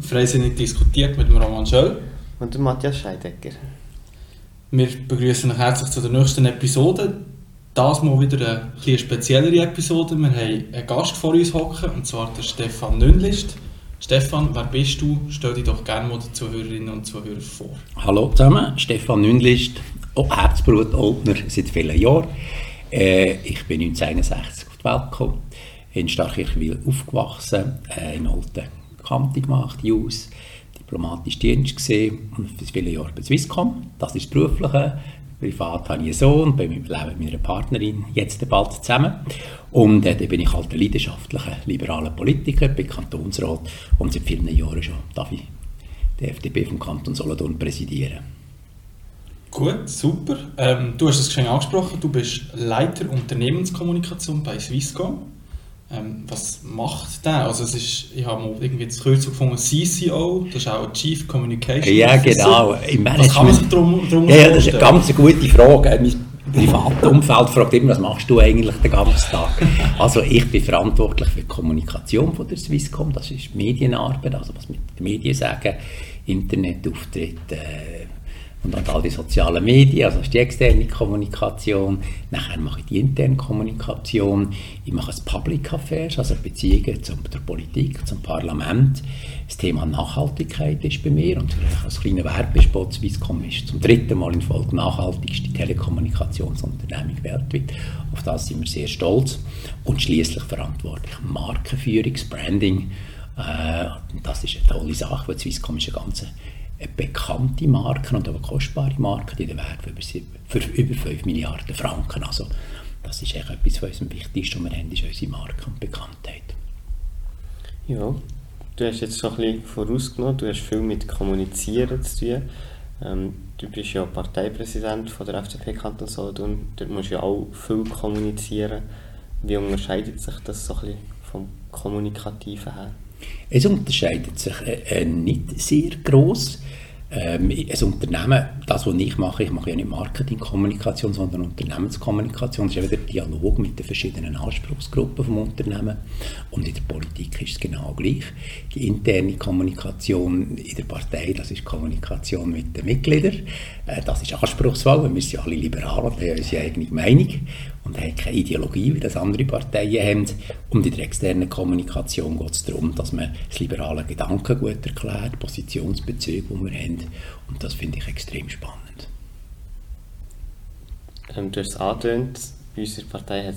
Freisinnig diskutiert mit dem Roman Schöll. Und dem Matthias Scheidegger. Wir begrüßen euch herzlich zu der nächsten Episode. Das mal wieder eine speziellere Episode. Wir haben einen Gast vor uns hocken, und zwar der Stefan Nünlist. Stefan, wer bist du? Stell dich doch gerne mal den Zuhörerinnen und Zuhörern vor. Hallo zusammen, Stefan Nünlist, oh, Herzblut-Oldner seit vielen Jahren. Äh, ich bin 1961 auf die Welt gekommen, in Starkirchwil aufgewachsen, äh, in Olten Kante gemacht, Jus, diplomatisch Dienst gesehen und für viele Jahre bei Swisscom. Das ist das Berufliche. Privat habe ich einen Sohn, bin mit, meiner Partnerin jetzt bald zusammen. Und äh, dann bin ich halt ein leidenschaftlicher, liberaler Politiker, bin Kantonsrat und seit vielen Jahren schon darf ich die FDP vom Kanton Solothurn präsidieren. Gut, super. Ähm, du hast es schon angesprochen, du bist Leiter Unternehmenskommunikation bei Swisscom. Ähm, was macht der? Also es ist, ich habe mal irgendwie das Kürzung gefunden, CCO, das ist auch Chief Communication Ja, genau. Im was kann man sich darum, darum ja, ja, das ist eine ganz gute Frage. Mein privates Umfeld fragt immer, was machst du eigentlich den ganzen Tag? Also ich bin verantwortlich für die Kommunikation von der Swisscom, das ist Medienarbeit, also was mit den Medien sagen, Internetauftritt, äh, und dann all die sozialen Medien, also die externe Kommunikation. Nachher mache ich die interne Kommunikation. Ich mache das Public Affairs, also Beziehungen zur Politik, zum Parlament. Das Thema Nachhaltigkeit ist bei mir und als kleiner Werbespot Swisscom ist zum dritten Mal in Folge nachhaltigste Telekommunikationsunternehmung weltweit. Auf das sind wir sehr stolz und schließlich verantwortlich Markenführung, Branding. Äh, das ist eine tolle Sache, weil Swisscom ist eine ganze bekannte Marken und aber kostbare Marken, die den Wert für über, für über 5 Milliarden Franken. Also das ist echt etwas, was uns am wichtigsten wir haben, ist unsere Marke und Bekanntheit. Ja, du hast jetzt schon ein bisschen vorausgenommen, du hast viel mit Kommunizieren zu tun. Ähm, du bist ja Parteipräsident von der FDP Kanton Solothurn, dort musst du ja auch viel kommunizieren. Wie unterscheidet sich das so ein bisschen vom Kommunikativen her? Es unterscheidet sich äh, nicht sehr groß. Ähm, ein Unternehmen, das, was ich mache, ich mache ja nicht Marketingkommunikation, sondern Unternehmenskommunikation. Das ist ja wieder Dialog mit den verschiedenen Anspruchsgruppen vom Unternehmen. Und in der Politik ist es genau gleich. Die interne Kommunikation in der Partei, das ist Kommunikation mit den Mitgliedern. Äh, das ist anspruchsvoll, wir sind ja alle liberal und haben unsere eigene Meinung und haben keine Ideologie, wie das andere Parteien haben. Und in der externen Kommunikation geht es darum, dass man das liberale Gedankengut erklärt, Positionsbezüge, die wir haben. Und das finde ich extrem spannend. Ähm, du hast es angetönt, bei unserer Partei hat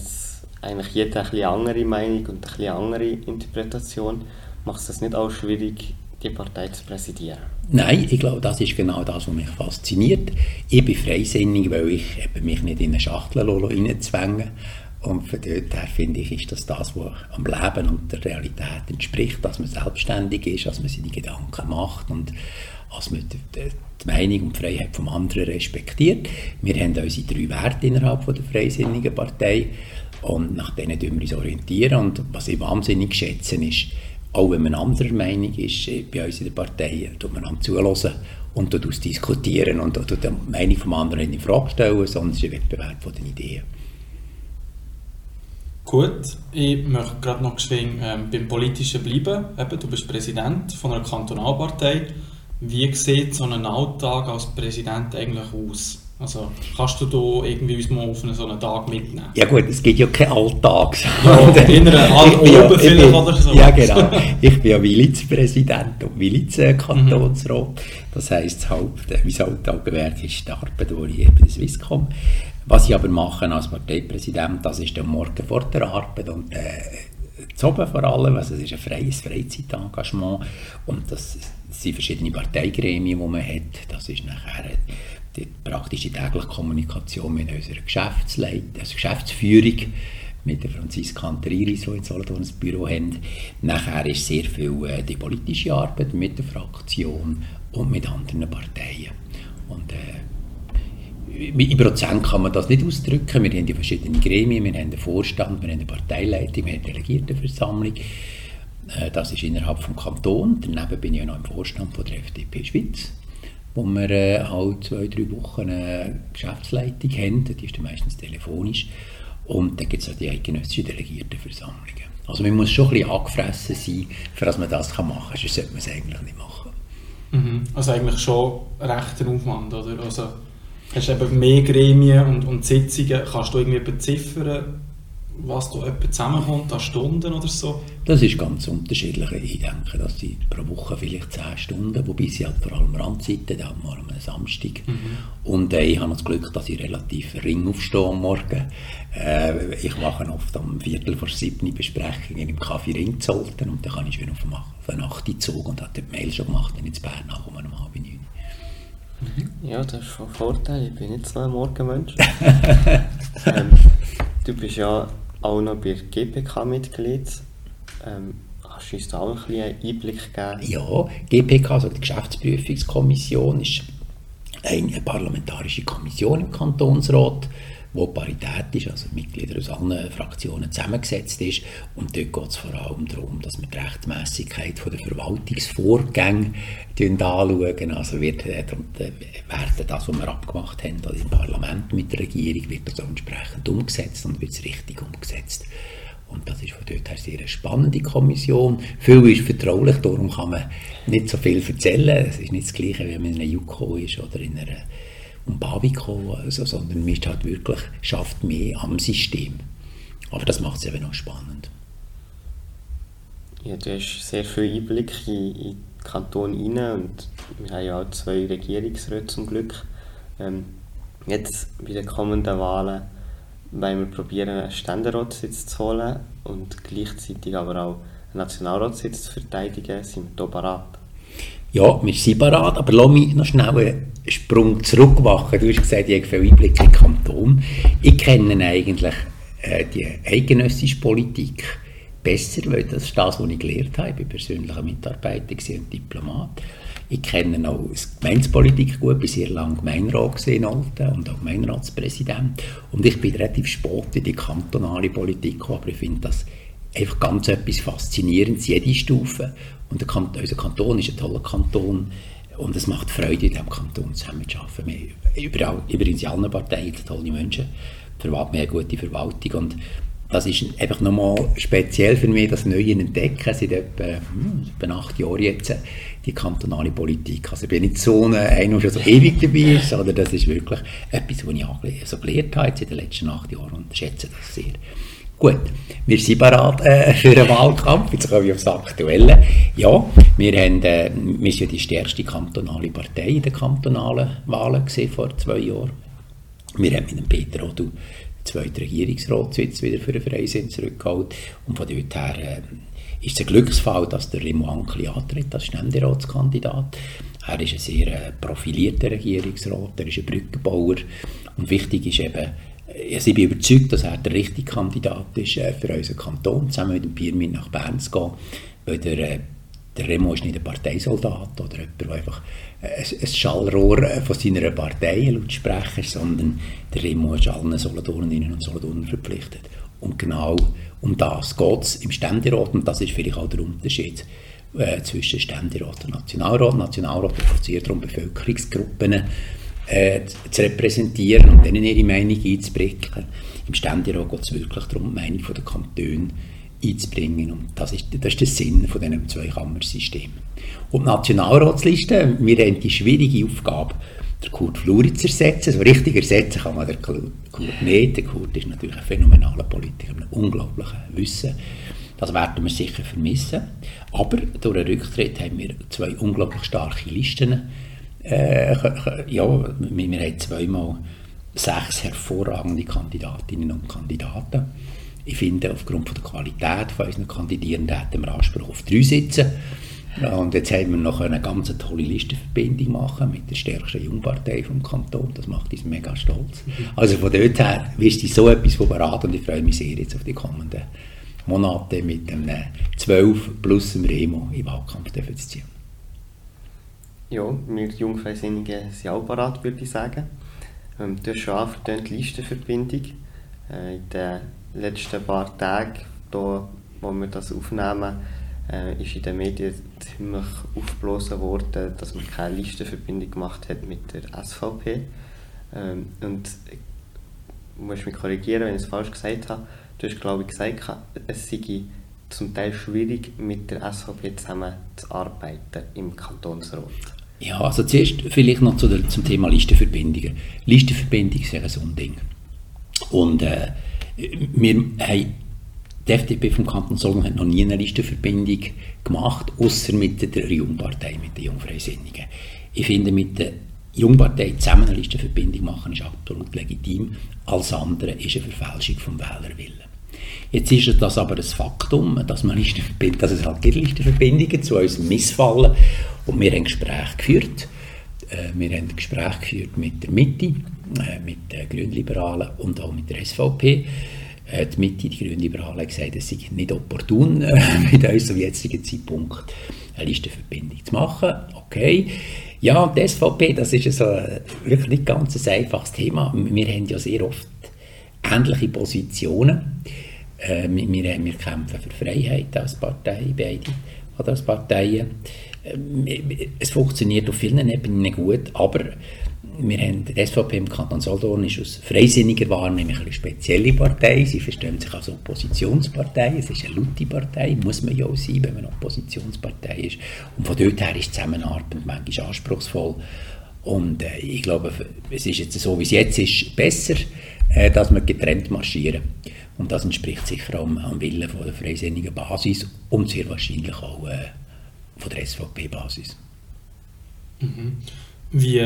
eigentlich jeder eine andere Meinung und eine andere Interpretation. Macht es das nicht auch schwierig, die Partei zu präsidieren? Nein, ich glaube, das ist genau das, was mich fasziniert. Ich bin freisinnig, weil ich mich nicht in eine Schachtel reinzwängen und von dort her finde ich, ist das das, was am Leben und der Realität entspricht, dass man selbstständig ist, dass man seine Gedanken macht und dass man die, Meinung und die Freiheit vom anderen respektiert. Wir haben unsere drei Werte innerhalb der Freisinnigen Partei und nach denen orientieren wir uns Und was ich wahnsinnig schätze, ist, auch wenn man anderer Meinung ist, äh, bei uns in der Partei, tut man am zuhören und tut diskutieren und die Meinung des anderen in Frage stellen, sondern es ist ein Wettbewerb von den Ideen. Gut, ich möchte gerade noch geschwind, ähm, beim Politischen bleiben. Eben, du bist Präsident von einer Kantonalpartei. Wie sieht so ein Alltag als Präsident eigentlich aus? Also kannst du da irgendwie uns mal auf so einen Tag mitnehmen? Ja gut, es gibt ja keinen Alltag. Ja, in einer Alpen vielleicht oder so. Ja genau, ich bin ja Milizpräsident und Milizkantonsrat. Mhm. Das heisst, Haupt, mein Hauptaugenmerk ist die Arbeit, die ich bei der Swisscom. Was ich aber mache als Parteipräsident, das ist der Morgen vor der Arbeit und äh, zu oben vor allem, also es ist ein freies Freizeitengagement und das sind verschiedene Parteigremien, die man hat. Das ist nachher die praktische tägliche Kommunikation mit unserer Geschäftsleitung, also Geschäftsführung, mit der Franziska Anteriris, die in Solothurn ein Büro haben. Nachher ist sehr viel äh, die politische Arbeit mit der Fraktion und mit anderen Parteien. Und, äh, in Prozent kann man das nicht ausdrücken. Wir haben die verschiedenen Gremien, wir haben den Vorstand, wir haben eine Parteileitung, wir haben eine Delegiertenversammlung. Äh, das ist innerhalb des Kantons. Daneben bin ich ja noch im Vorstand von der FDP Schweiz wo wir äh, halt zwei, drei Wochen eine Geschäftsleitung haben, die ist dann meistens telefonisch. Und dann gibt es auch die eidgenössische Delegiertenversammlungen. Also man muss schon ein bisschen angefressen sein, für dass man das machen kann, sonst sollte man es eigentlich nicht machen. Mhm. Also eigentlich schon rechter Aufwand, oder? Also hast du eben mehr Gremien und, und Sitzungen, kannst du irgendwie beziffern, was da etwa zusammenkommt an Stunden oder so? Das ist ganz unterschiedlich. Ich denke, dass sie pro Woche vielleicht 10 Stunden, wobei sie halt vor allem Randzeiten, da mal am Samstag. Mhm. Und äh, ich habe das Glück, dass ich relativ ring aufstehe am Morgen. Äh, ich mache oft am Viertel vor sieben Besprechungen im Café Ringzolten und dann kann ich wieder auf, eine Nacht Zug und habe die Mail schon gemacht und ins Bern nachkommen um halb neun. Mhm. Ja, das ist schon ein Vorteil. Ich bin nicht so ein Morgenmensch. ähm, du bist ja auch noch bei GPK Mitglied. Ähm, kannst du uns da auch ein einen Einblick geben? Ja, GPK, also die Geschäftsprüfungskommission, ist eine parlamentarische Kommission im Kantonsrat, wo parität ist, also Mitglieder aus allen Fraktionen zusammengesetzt ist. Und dort geht es vor allem darum, dass wir die Rechtmäßigkeit der Verwaltungsvorgänge anschauen. Also wird, äh, werden das, was wir abgemacht haben also im Parlament mit der Regierung, wird das entsprechend umgesetzt und wird es richtig umgesetzt. Und das ist von dort her sehr eine spannende Kommission. Viel ist vertraulich, darum kann man nicht so viel erzählen. Es ist nicht das Gleiche, wie man in einer JUKO ist oder in einer um Babico, also, sondern man ist halt wirklich, schafft mehr am System. Aber das macht es eben auch spannend. Ja, du hast sehr viel Einblick in, in den Kanton rein und wir haben ja auch zwei Regierungsräte zum Glück. Ähm, jetzt bei den kommenden Wahlen wollen wir probieren, einen Ständeratssitz zu holen und gleichzeitig aber auch einen Nationalratssitz zu verteidigen. Sind wir hier bereit? Ja, wir sind bereit, aber lass mich noch schnell Sprung zurück machen. Du hast gesagt, ich habe viel Einblick in den Kanton. Ich kenne eigentlich äh, die eidgenössische Politik besser, weil das ist das, was ich gelernt habe. Ich war persönlicher Mitarbeiter und Diplomat. Ich kenne auch die Gemeinspolitik gut, bin sehr lange Gemeinderat in Alten und auch Gemeinderatspräsident. Und ich bin relativ spät in die kantonale Politik gekommen, aber ich finde das einfach ganz etwas Faszinierendes, jede Stufe. Und Kanton, unser Kanton ist ein toller Kanton und es macht Freude, in diesem Kanton zusammenzuarbeiten. Wir, überall, übrigens in allen Parteien tolle Menschen, wir haben eine gute Verwaltung und das ist einfach nochmal speziell für mich, das Neue entdecken, seit etwa, hm, etwa acht Jahren jetzt, die kantonale Politik. Also ich bin nicht so einer, der schon so ewig dabei ist, sondern das ist wirklich etwas, was ich so gelernt habe in den letzten acht Jahren und schätze das sehr. Gut, wir sind bereit äh, für einen Wahlkampf. Jetzt kommen wir aufs Aktuelle. Ja, wir, haben, äh, wir sind ja die stärkste kantonale Partei in den kantonalen Wahlen gesehen vor zwei Jahren. Wir haben mit dem Peter Odu zweiten Regierungsratssitz wieder für den Freisinn zurückgeholt. Und von dort her äh, ist es ein Glücksfall, dass der Remo Ankli antritt als Ständeratskandidat. Er ist ein sehr äh, profilierter Regierungsrat, er ist ein Brückenbauer. Und wichtig ist eben, ich bin überzeugt, dass er der richtige Kandidat ist äh, für unseren Kanton, zusammen mit dem Pirmin nach Bern zu gehen, weil der, äh, der Remo ist nicht ein Parteisoldat oder jemand, der einfach ein, ein Schallrohr äh, von seiner Partei laut sprechen, sondern der Remo ist allen Solothurnerinnen und Solothurnern verpflichtet. Und genau um das geht es im Ständerat und das ist vielleicht auch der Unterschied äh, zwischen Ständerat und Nationalrat. Nationalrat fokussiert darum Bevölkerungsgruppen äh, zu repräsentieren und denen ihre Meinung einzubringen. Im Ständerat geht es wirklich darum, die Meinung der Kantone einzubringen. Und das ist, das ist der Sinn von diesem Zweikammersystem. Und die Nationalratsliste, wir haben die schwierige Aufgabe, den Kurt Fluri zu ersetzen. So richtig ersetzen kann man den Kurt nicht. Der Kurt ist natürlich ein phänomenaler Politiker mit einem unglaublichen Wissen. Das werden wir sicher vermissen. Aber durch den Rücktritt haben wir zwei unglaublich starke Listen äh, ja, wir, wir haben zweimal sechs hervorragende Kandidatinnen und Kandidaten. Ich finde, aufgrund von der Qualität von unseren Kandidierenden hätten wir Anspruch auf drei Sitze. Und jetzt haben wir noch eine ganz tolle Listenverbindung machen mit der stärksten Jungpartei vom Kanton. Das macht uns mega stolz. Also von dort her wisst ihr so etwas von beraten und ich freue mich sehr jetzt auf die kommenden Monate mit einem 12 plus dem Remo im Wahlkampf zu ziehen. Ja, wir Jungfreisinnigen sind auch parat, würde ich sagen. Ähm, du hast schon anvertönt, die Listenverbindung. Äh, in den letzten paar Tagen, da, wo wir das aufnehmen, äh, ist in den Medien ziemlich aufgeblasen worden, dass man keine Listenverbindung gemacht hat mit der SVP. Ähm, und du musst mich korrigieren, wenn ich es falsch gesagt habe. Du hast, glaube ich, gesagt, es sei zum Teil schwierig, mit der SVP zusammenzuarbeiten im Kantonsrat? Ja, also zuerst vielleicht noch zu der, zum Thema Listenverbindungen. Listenverbindung ist ja so ein Ding. Und äh, wir haben, die FDP vom Kanton Solothurn hat noch nie eine Listenverbindung gemacht, außer mit der Jungpartei, mit den Jungfreisinnigen. Ich finde, mit der Jungpartei zusammen eine Listenverbindung machen ist absolut legitim. Alles andere ist eine Verfälschung vom Wählerwillen. Jetzt ist das aber das Faktum, dass, man dass es halt Listenverbindungen zu uns missfallen und wir haben Gespräche geführt. Äh, wir haben Gespräche geführt mit der Mitte, äh, mit den Grünliberalen und auch mit der SVP. Äh, die Mitte, die Grünliberalen, haben gesagt, es sei nicht opportun, mit uns zum jetzigen Zeitpunkt eine Listenverbindung zu machen. Okay. Ja, die SVP, das ist so wirklich nicht ganz ein einfaches Thema. Wir haben ja sehr oft ähnliche Positionen. Wir, wir kämpfen für Freiheit als Partei, beide, oder als Parteien. Ähm, es funktioniert auf vielen Ebenen gut, aber wir haben, die SVP im Kanton Solothurn ist aus freisinniger Wahrnehmung eine spezielle Partei. Sie verstehen sich als Oppositionspartei. Es ist eine laute Partei, muss man ja auch sein, wenn man Oppositionspartei ist. Und von dort her ist die Zusammenarbeit manchmal anspruchsvoll. Und äh, ich glaube, es ist jetzt so, wie es jetzt ist, besser, äh, dass wir getrennt marschieren. Und das entspricht sicher auch am Willen von der freisinnigen Basis und sehr wahrscheinlich auch äh, von der SVP-Basis. Mhm. Wie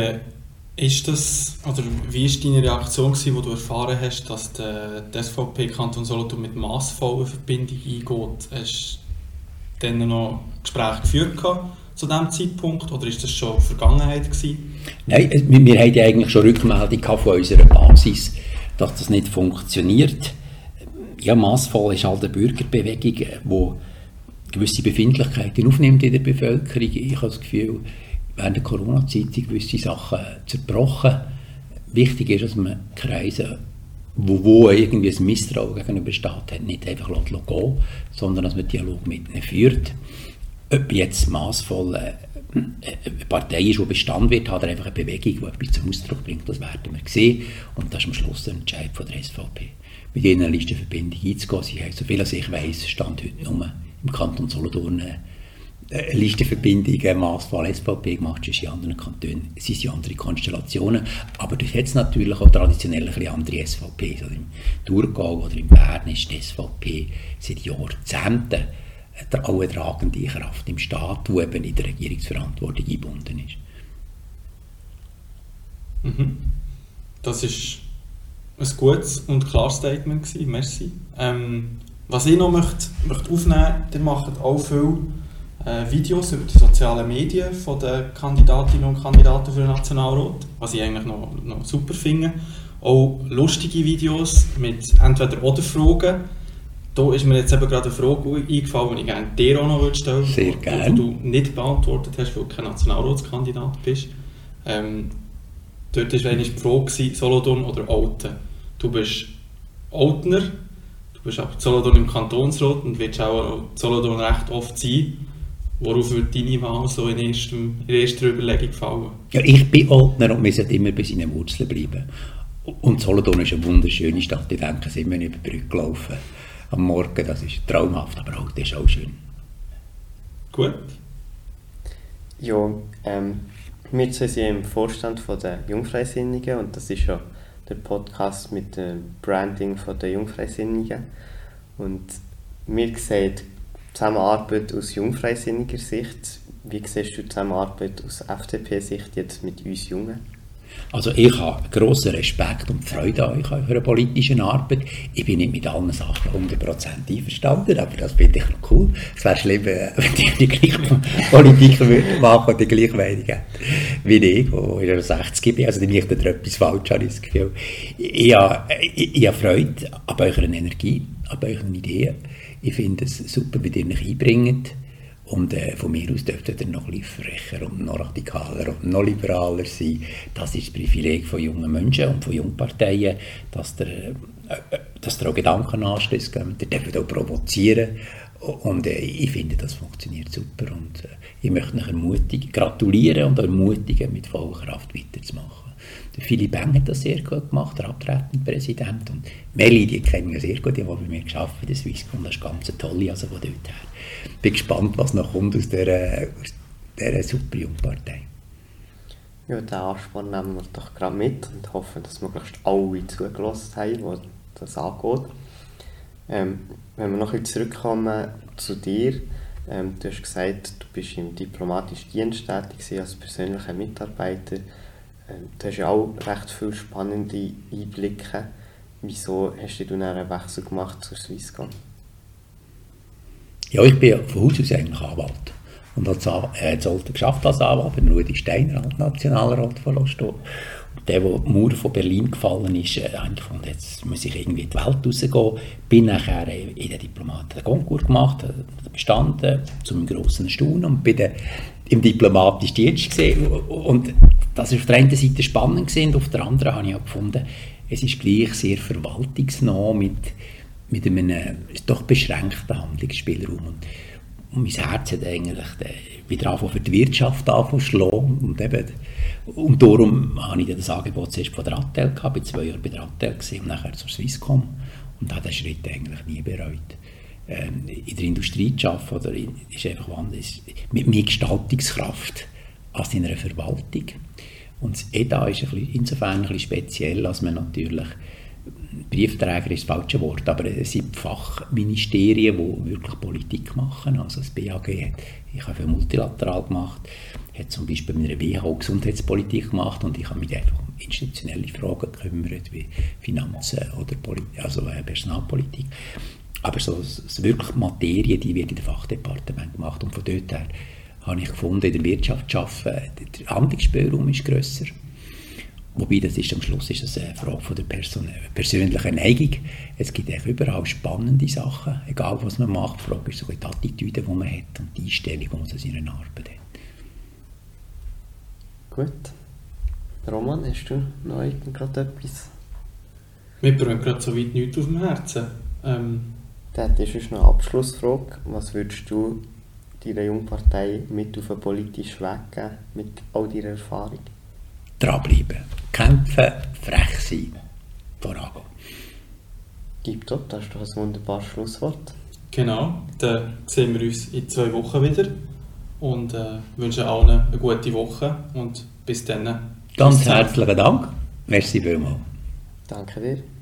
ist das, oder wie ist deine Reaktion gewesen, wo du erfahren hast, dass der, der SVP Kanton Solothurn mit massvollen Verbindung eingeht? Hast du dann noch Gespräche geführt zu diesem Zeitpunkt oder ist das schon Vergangenheit gewesen? Nein, wir, wir ja eigentlich schon Rückmeldung von unserer Basis, dass das nicht funktioniert. Ja, massvoll ist halt eine Bürgerbewegung, die gewisse Befindlichkeiten aufnimmt in der Bevölkerung. Ich habe das Gefühl, während der Corona-Zeit sind gewisse Sachen zerbrochen. Wichtig ist, dass man Kreise, wo, wo irgendwie ein Misstrauen gegenüber Staat hat, nicht einfach gehen sondern dass man Dialog mit ihnen führt. Ob jetzt massvoll äh, eine Partei ist, die Bestand wird, hat er einfach eine Bewegung, die etwas zum Ausdruck bringt, das werden wir sehen. Und das ist am Schluss der Entscheid von der SVP. Mit ihnen Listenverbindung einzugehen, sie haben, so viel als ich weiß, stand heute nur im Kanton Solothurn eine Listenverbindung, eine Masswahl SVP gemacht, ist in anderen Kantonen sind ja andere Konstellationen. Aber durch jetzt natürlich auch traditionell ein andere SVP. Also Im Thurgau oder in Bern ist die SVP seit Jahrzehnten auch eine tragende Kraft im Staat, die eben in der Regierungsverantwortung eingebunden ist. Mhm. Das ist ein gutes und klares Statement gewesen. Merci. Ähm, was ich noch möchte, möchte aufnehmen möchte, ihr macht auch viele äh, Videos über die sozialen Medien von den Kandidatinnen und Kandidaten für den Nationalrat, was ich eigentlich noch, noch super finde. Auch lustige Videos mit entweder oder Fragen. Da ist mir jetzt eben gerade eine Frage eingefallen, die ich gerne dir auch noch stellen würde, Sehr gerne. die du nicht beantwortet hast, weil du kein Nationalratskandidat bist. Ähm, dort war die Frage, Solothurn oder Alten. Du bist Altner, du bist aber Solothurn im Kantonsrat und wirst auch Solothurn recht oft sein. Worauf wird deine Wahl so in, erstem, in erster Überlegung fallen? Ja, ich bin Altner und wir sollten immer bei seinen Wurzeln bleiben. Und Solothurn ist eine wunderschöne Stadt. Ich denke, sind wir über die Brücke laufen. Am Morgen, das ist traumhaft, aber heute ist auch schön. Gut. Ja, ähm, wir sind im Vorstand von der Jungfreisinnigen und das ist ja der Podcast mit dem Branding von der Jungfreisinnigen. Und wir sehen Zusammenarbeit aus jungfreisinniger Sicht. Wie siehst du die Zusammenarbeit aus FDP-Sicht jetzt mit uns Jungen? Also ich habe grossen Respekt und Freude an euch, eurer politischen Arbeit. Ich bin nicht mit allen Sachen 100% einverstanden, aber das finde ich noch cool. Es wäre schlimm, wenn ich die gleiche Politik machen und die gleiche Meinung hätte wie ich, wo ich 60 bin. Also dann macht da etwas falsch, habe ich das Gefühl. Ich habe, ich, ich habe Freude an eurer Energie, an euren Ideen. Ich finde es super, wie ihr euch einbringt. Und äh, von mir aus dürfte ihr noch ein frecher und noch radikaler und noch liberaler sein. Das ist das Privileg von jungen Menschen und von Jungparteien, dass ihr, äh, äh dass ihr auch Gedanken anstößt. Ihr dürft auch provozieren. Und äh, ich finde, das funktioniert super. Und äh, ich möchte euch ermutigen, gratulieren und ermutigen, mit voller Kraft weiterzumachen. Der Philipp Beng hat das sehr gut gemacht, der abtretende Präsident. Und Meli, die kennen wir sehr gut, die haben bei mir geschafft der Swisscom. Das ist ganz tolle, also von dort her. Bin gespannt, was noch kommt aus dieser, aus dieser super Jungpartei. Ja, diesen Ansporn nehmen wir doch gerade mit und hoffen, dass möglichst alle zugelassen haben, die das angeht. Ähm, wenn wir noch ein zurückkommen zu dir, ähm, du hast gesagt, du bist im diplomatischen Dienst tätig als persönlicher Mitarbeiter. Ähm, du hast ja auch recht viele spannende Einblicke. Wieso hast du dann einen Wechsel gemacht zur Swisscom? Ja, ich bin von Haus aus eigentlich Anwalt. Und als, äh, Zollter geschafft als Anwalt, bin Rudi Steiner, Nationalrat von Losto. der, der die Mauer von Berlin gefallen ist, äh, habe ich jetzt muss ich irgendwie in die Welt rausgehen. Bin nachher in der Diplomaten Konkurs gemacht, äh, bestanden, zu meinem grossen Staunen und bin dann im diplomatischen Dienst gesehen. Und das war auf der einen Seite spannend gewesen, und auf der anderen habe ich auch gefunden, es ist gleich sehr verwaltungsnah mit, mit einem äh, doch beschränkten Handlungsspielraum. Und, und mein Herz hat eigentlich wieder für die Wirtschaft angeschlagen und eben und darum habe ich das Angebot zuerst von der Attel gehabt, ich war zwei Jahre bei der Attel und nachher zur Swisscom und habe den Schritt eigentlich nie bereut. Ähm, in der Industrie zu arbeiten oder in, ist einfach wahnsinnig, mit mehr Gestaltungskraft als in einer Verwaltung. Und das EDA ist ein bisschen, insofern ein bisschen speziell, als man natürlich Briefträger ist das falsche Wort, aber es sind Fachministerien, die wirklich Politik machen. Also das BAG hat, ich habe viel multilateral gemacht, hat zum Beispiel mit einer WHO Gesundheitspolitik gemacht und ich habe mich einfach um institutionelle Fragen gekümmert, wie Finanzen oder Poli also äh, Personalpolitik. Aber so, so wirklich Materie, die wird in dem Fachdepartement gemacht und von dort her habe ich gefunden, in der Wirtschaft zu arbeiten, der Handlungsspielraum ist grösser Wobei, das ist am Schluss ist das eine Frage von der Person persönlichen Neigung. Es gibt eigentlich überall spannende Sachen, egal was man macht. Die Frage ist so die Attitüde, die man hat und die Einstellung, die man zu seiner Arbeit hat. Gut. Roman, hast du noch gerade etwas? Mir brennt gerade so weit nichts auf dem Herzen. Ähm, Dann ist noch eine Abschlussfrage. Was würdest du deiner Jungpartei mit auf einen politischen Weg geben, mit all deiner Erfahrung? Dranbleiben kämpfen, frech sein, vorangehen. Gib dort, das ist doch ein wunderbares Schlusswort. Genau, dann sehen wir uns in zwei Wochen wieder und äh, wünschen allen eine gute Woche und bis dann. Ganz herzlichen Dank. Merci vielmals. Danke dir.